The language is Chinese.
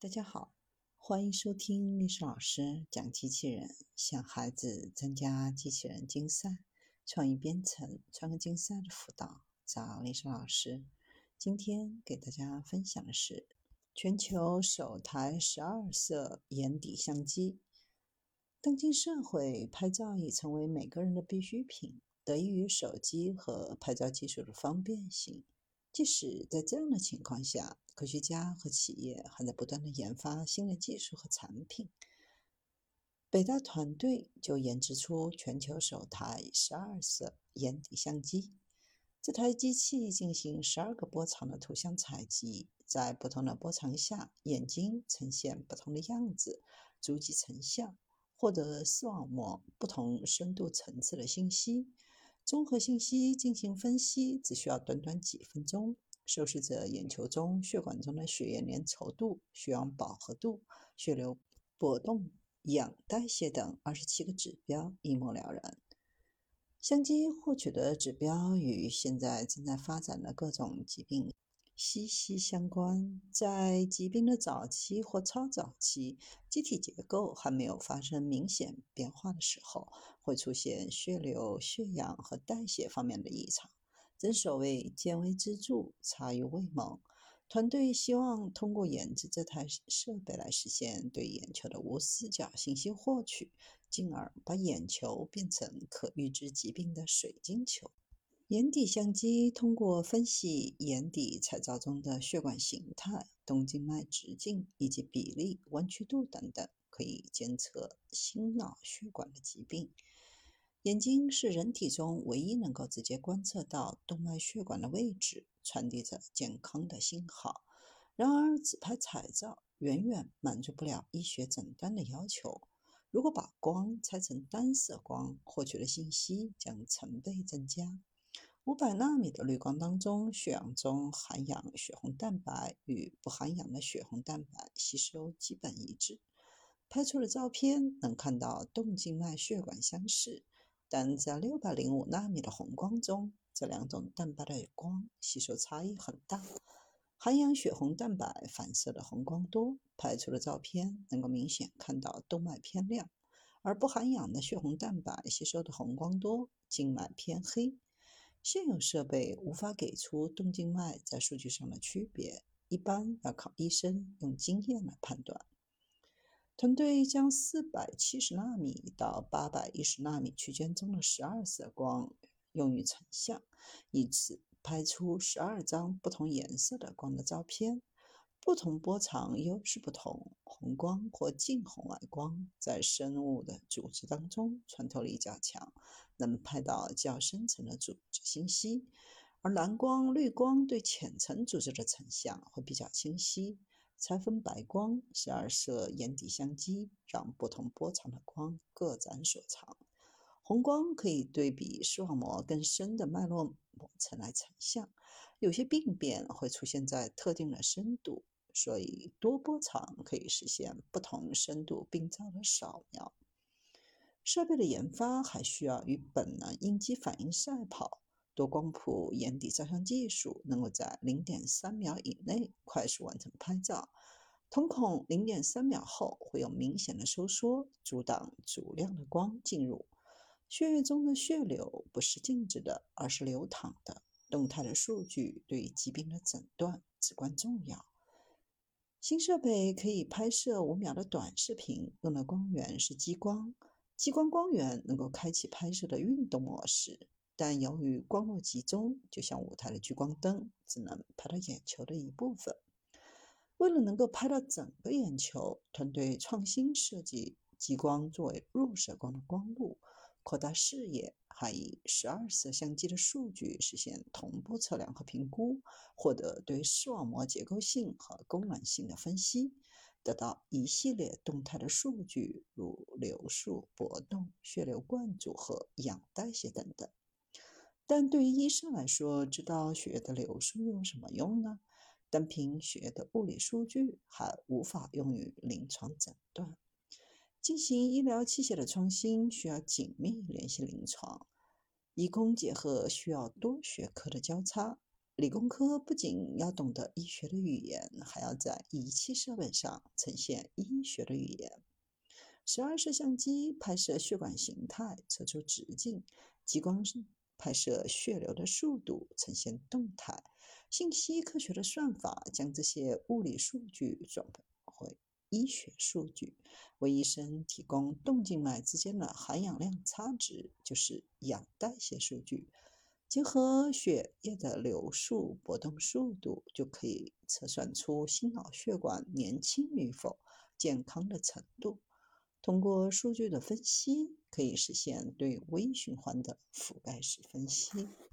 大家好，欢迎收听历史老师讲机器人，向孩子参加机器人竞赛、创意编程、创客竞赛的辅导，找历史老师。今天给大家分享的是全球首台十二色眼底相机。当今社会，拍照已成为每个人的必需品，得益于手机和拍照技术的方便性。即使在这样的情况下，科学家和企业还在不断的研发新的技术和产品。北大团队就研制出全球首台十二色眼底相机。这台机器进行十二个波长的图像采集，在不同的波长下，眼睛呈现不同的样子，逐级成像，获得视网膜不同深度层次的信息。综合信息进行分析，只需要短短几分钟。受试者眼球中血管中的血液粘稠度、血氧饱和度、血流波动、氧代谢等二十七个指标一目了然。相机获取的指标与现在正在发展的各种疾病。息息相关。在疾病的早期或超早期，机体结构还没有发生明显变化的时候，会出现血流、血氧和代谢方面的异常。正所谓见微知著，察于未萌。团队希望通过研制这台设备来实现对眼球的无死角信息获取，进而把眼球变成可预知疾病的水晶球。眼底相机通过分析眼底彩照中的血管形态、动静脉直径以及比例、弯曲度等等，可以监测心脑血管的疾病。眼睛是人体中唯一能够直接观测到动脉血管的位置，传递着健康的信号。然而，只拍彩照远远满足不了医学诊断的要求。如果把光拆成单色光，获取的信息将成倍增加。五百纳米的滤光当中，血氧中含氧血红蛋白与不含氧的血红蛋白吸收基本一致。拍出的照片能看到动静脉血管相似，但在六百零五纳米的红光中，这两种蛋白的光吸收差异很大。含氧血红蛋白反射的红光多，拍出的照片能够明显看到动脉偏亮；而不含氧的血红蛋白吸收的红光多，静脉偏黑。现有设备无法给出动静脉在数据上的区别，一般要靠医生用经验来判断。团队将四百七十纳米到八百一十纳米区间中的十二色光用于成像，以此拍出十二张不同颜色的光的照片。不同波长优势不同，红光或近红外光在生物的组织当中穿透力较强，能拍到较深层的组织信息；而蓝光、绿光对浅层组织的成像会比较清晰。拆分白光十二色眼底相机让不同波长的光各展所长。红光可以对比视网膜更深的脉络膜层来成像，有些病变会出现在特定的深度。所以，多波长可以实现不同深度病灶的扫描。设备的研发还需要与本能应激反应赛跑。多光谱眼底照相技术能够在零点三秒以内快速完成拍照。瞳孔零点三秒后会有明显的收缩，阻挡足量的光进入。血液中的血流不是静止的，而是流淌的。动态的数据对疾病的诊断至关重要。新设备可以拍摄五秒的短视频，用的光源是激光。激光光源能够开启拍摄的运动模式，但由于光路集中，就像舞台的聚光灯，只能拍到眼球的一部分。为了能够拍到整个眼球，团队创新设计激光作为入射光的光路，扩大视野。还以十二色相机的数据实现同步测量和评估，获得对视网膜结构性和功能性的分析，得到一系列动态的数据，如流速、波动、血流灌注和氧代谢等等。但对于医生来说，知道血液的流速有什么用呢？单凭血液的物理数据还无法用于临床诊断。进行医疗器械的创新需要紧密联系临床，医工结合需要多学科的交叉。理工科不仅要懂得医学的语言，还要在仪器设备上呈现医学的语言。十二摄像机拍摄血管形态，测出直径；激光拍摄血流的速度，呈现动态。信息科学的算法将这些物理数据转回医学数据，为医生提供动静脉之间的含氧量差值，就是氧代谢数据。结合血液的流速、搏动速度，就可以测算出心脑血管年轻与否、健康的程度。通过数据的分析，可以实现对微循环的覆盖式分析。